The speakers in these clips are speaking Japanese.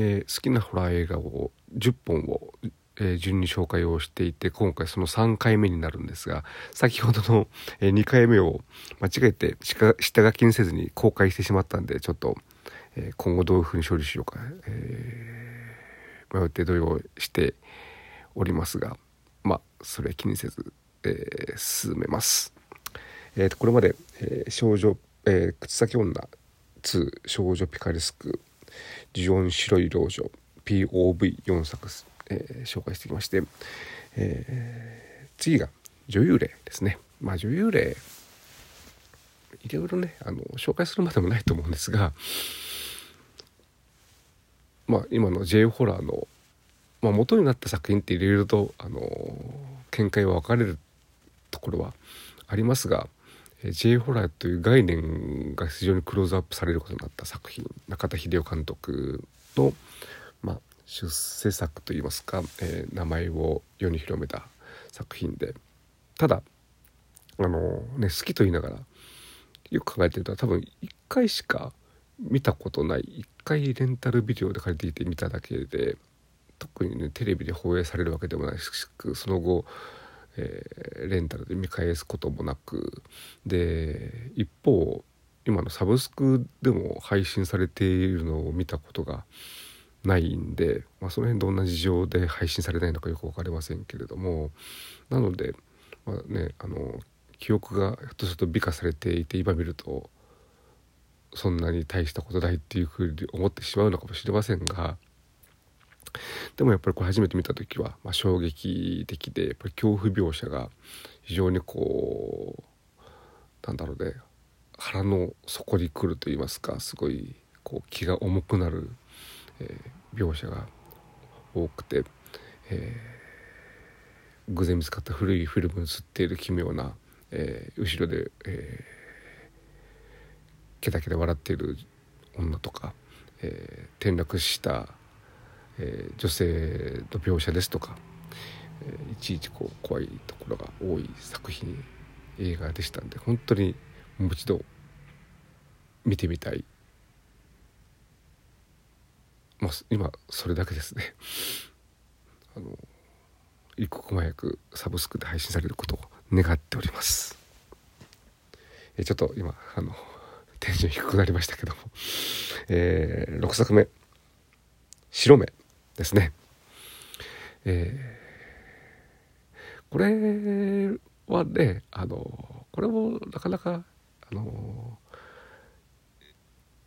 えー、好きなホラー映画を10本を、えー、順に紹介をしていて今回その3回目になるんですが先ほどの、えー、2回目を間違えて下書きにせずに公開してしまったんでちょっと、え今後どういうふうに処理しようか、え迷って動揺しておりますがまあそれ気にせず、え進めます。えー、とこれまで、え少女、え口先女2少女ピカレスクジオン白い老女 POV4 作、えー、紹介してきまして、えー、次が女優霊ですね。まあ女優霊いろいろねあの紹介するまでもないと思うんですがまあ今の J ホラーの、まあ、元になった作品っていろいろとあの見解は分かれるところはありますが J ホラーという概念が非常にクローズアップされることになった作品中田秀夫監督の、まあ、出世作といいますか、えー、名前を世に広めた作品で。ただあのね好きと言いながらよく考えてると多分1回しか見たことない1回レンタルビデオで借りていて見ただけで特にねテレビで放映されるわけでもないしその後えー、レンタルで見返すこともなく。で一方今のサブスクでも配信されているのを見たことがないんで、まあ、その辺どんな事情で配信されないのかよく分かりませんけれども。なので、まあね、あの記憶がひょっとすると美化されていて今見るとそんなに大したことないっていうふうに思ってしまうのかもしれませんがでもやっぱりこれ初めて見た時は、まあ、衝撃的でやっぱり恐怖描写が非常にこうなんだろうね腹の底に来ると言いますかすごいこう気が重くなる、えー、描写が多くて、えー、偶然見つかった古いフィルムに映っている奇妙な、えー、後ろで、えー、ケタケタ笑っている女とか、えー、転落したえー、女性の描写ですとか、えー、いちいちこう怖いところが多い作品映画でしたんで本当にもう一度見てみたい、まあ、今それだけですね。あの一刻も早くサブスクで配信されることを願っております。えちょっと今あのテンション低くなりましたけども、えー、6作目「白目」ですね。えー、これはねあのこれもなかなかあの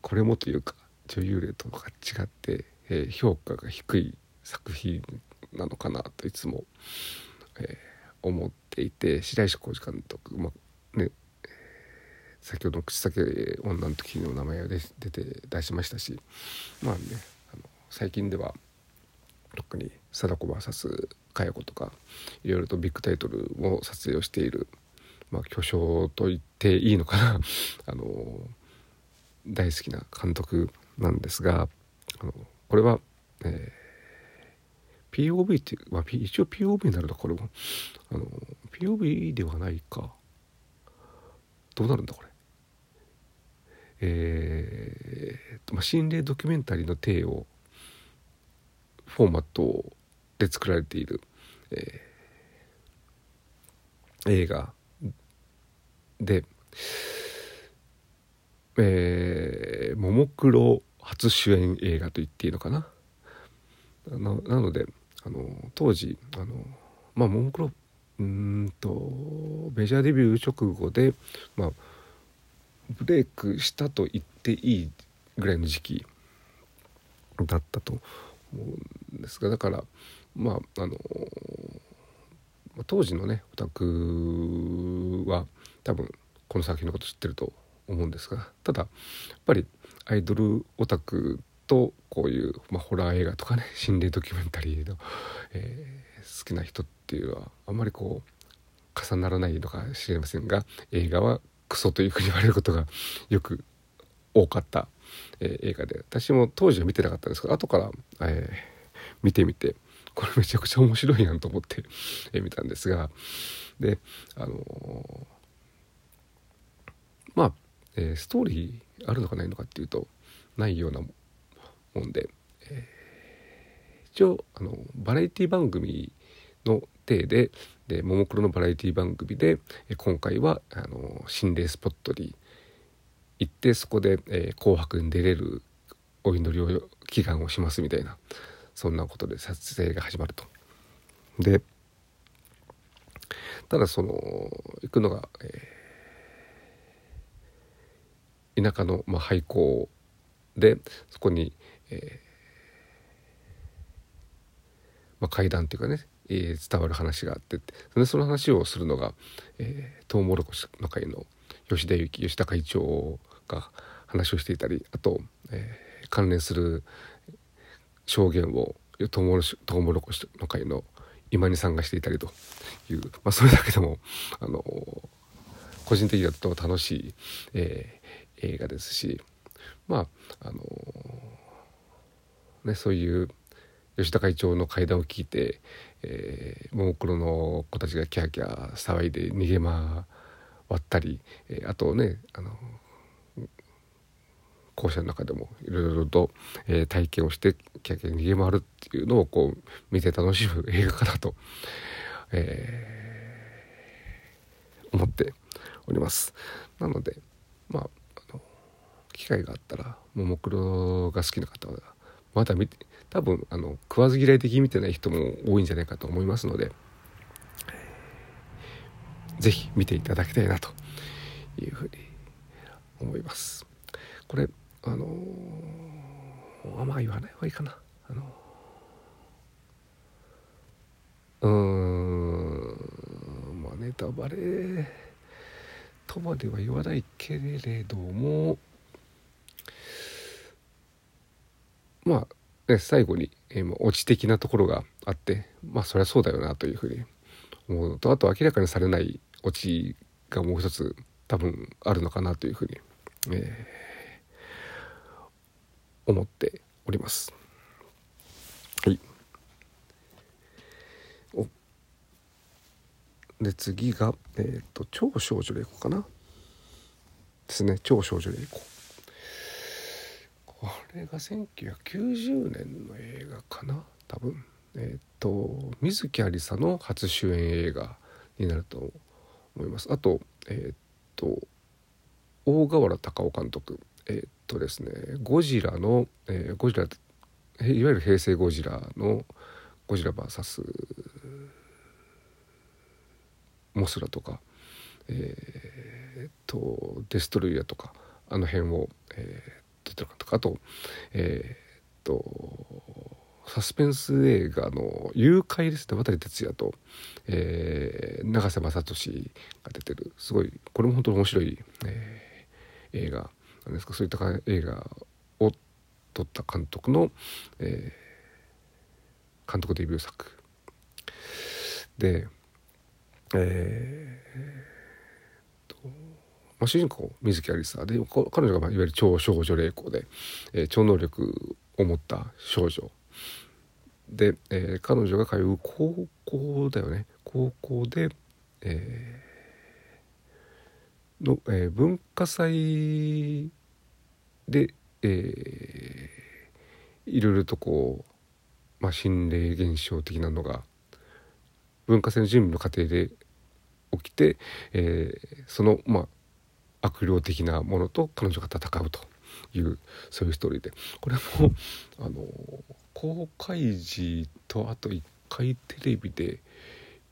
これもというか女優霊とか違って、えー、評価が低い作品なのかなといつも、えー、思っていて白石浩二監督、まあね、先ほどの口先女の時の名前が出て出しましたしまあねあの最近では特に貞子 VS 佳代子とかいろいろとビッグタイトルも撮影をしている、まあ、巨匠と言っていいのかな。あの大好きな監督なんですがあのこれは、えー、POV っていう、まあ、一応 POV になるのこれもあの POV ではないか。どうなるんだこれ？えー、まあ、心霊ドキュメンタリーの体をフォーマットで作られている、えー、映画で、えー、ももクロ初主演映画と言っていいのかな？ななのであの当時あのまあももクロうんとメジャーデビュー直後で、まあ、ブレイクしたと言っていいぐらいの時期だったと思うんですがだからまああの当時のねオタクは多分この作品のこと知ってると思うんですがただやっぱりアイドルオタクとこういう、まあ、ホラー映画とかね 心霊ドキュメンタリーの、えー、好きな人っていうのはあんまりこう重ならないのかもしれませんが映画はクソというふうに言われることがよく多かったえー、映画で。私も当時は見てなかったんですけど後から、えー、見てみてこれめちゃくちゃ面白いやんと思って、え、見たんですがであのー、まあ、え、ストーリーあるのかないのかっていうとないようなもんで、え一応あのバラエティ番組の体ででももクロのバラエティ番組で今回はあの心霊スポットに行ってそこで「えー、紅白」に出れるお祈りを祈願をしますみたいなそんなことで撮影が始まると。でただその行くのが、えー、田舎の、まあ、廃校でそこに、えーまあ、階段っていうかね、え、伝わる話があってでその話をするのが、えー、トウモロコシの会の吉田幸吉田会長が話をしていたりあと、えー、関連する証言をトウモロトウモロコシの会の今にさんがしていたりという、まあ、それだけでもあの個人的にはとても楽しい、えー、映画ですしまああのねそういう吉田会長の会談を聞いて、えー、ももクロの子たちがキャーキャー騒いで逃げ回ったり、えー、あとねあの校舎の中でもいろいろと、えー、体験をしてキャキャ逃げ回るっていうのをこう見て楽しむ映画かなと、えー、思っております。なのでまああの機会があったらももクロが好きな方はまだ見て多分あの食わず嫌い的に見てない人も多いんじゃないかと思いますので是非見ていただきたいなというふうに思います。これあのー、まあ言わない方がいいかな。あのうんまあネタバレとまでは言わないけれどもまあ、ね、最後に、えー、オチ的なところがあってまあそりゃそうだよなというふうに思うとあと明らかにされないオチがもう一つ多分あるのかなというふうに、えー思っております。はい。おで次が、えっ、ー、と超少女霊子かなですね超少女霊子。これが1990年の映画かな多分。えっ、ー、と水木有沙の初主演映画になると思います。あとえっ、ー、と大河原隆夫監督え、っとですねゴジラの、えー、ゴジラいわゆる平成ゴジラのゴジラ VS モスラとかえー、っとデストロイヤーとかあの辺を、えー、出てるかとかあとえー、っとサスペンス映画の「誘拐」ですね渡哲也と、えー、永瀬正敏が出てるすごいこれも本当に面白い、えー、映画。なんですか？そういった映画を撮った監督の、えー、監督デビュー作。でえー、と、まあ、主人公水木有沙で彼女が、まあ、いわゆる超少女霊子で、えー、超能力を持った少女。で、えー、彼女が通う高校だよね。高校で、えの、えー、文化祭で、えー、いろいろとこう、まあ、心霊現象的なのが文化祭の準備の過程で起きて、えー、その、まあ、悪霊的なものと彼女が戦うというそういうストーリーで。これもあの公開時とあと1回テレビで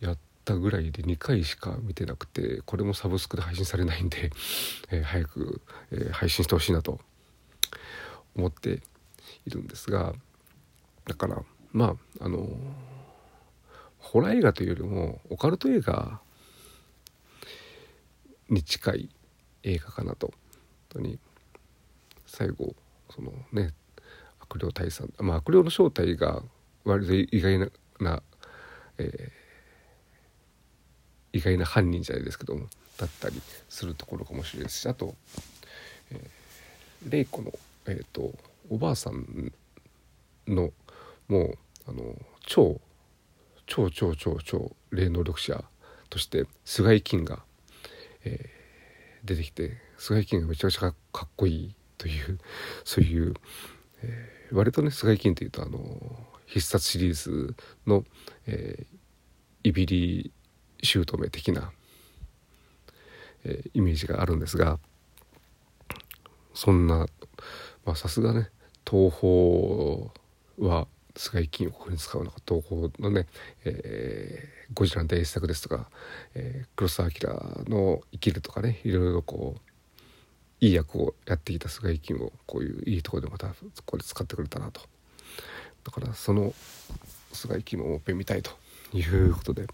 やったぐらいで2回しか見てなくてこれもサブスクで配信されないんで、えー、早く、えー、配信してほしいなと思っているんですがだからまああのホラー映画というよりもオカルト映画に近い映画かなと。本当に最後そのね悪霊退散まあ悪霊の正体が割と意外なえー、意外な犯人じゃないですけどもだったりするところかもしれないですしあと、えー、玲子の、えーと、おばあさんのもうあの超超超超超霊能力者として菅井金が、えー、出てきて菅井金がめちゃくちゃかっこいいという そういう、えー、割とね菅井金っていうとあの必殺シリーズの、えー、いびり姑的な、えー、イメージがあるんですがそんなさすがね東宝は菅井金をここに使うのか東宝のね、えー、ゴジラの大作ですとか、えー、黒澤明の「生きる」とかねいろいろこういい役をやってきた菅井金をこういういいところでまたこれ使ってくれたなと。だからその菅井金をもっぺん見たいということで、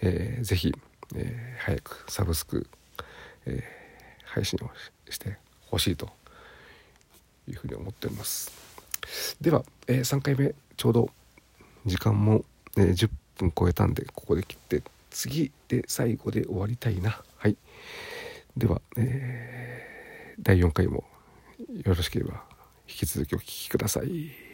えー、ぜひ、えー、早くサブスク、えー、配信をしてほしいというふうに思っております。では、えー、3回目ちょうど時間も、えー、10分超えたんでここで切って次で最後で終わりたいな。はい。では、えー、第4回もよろしければ引き続きお聴きください。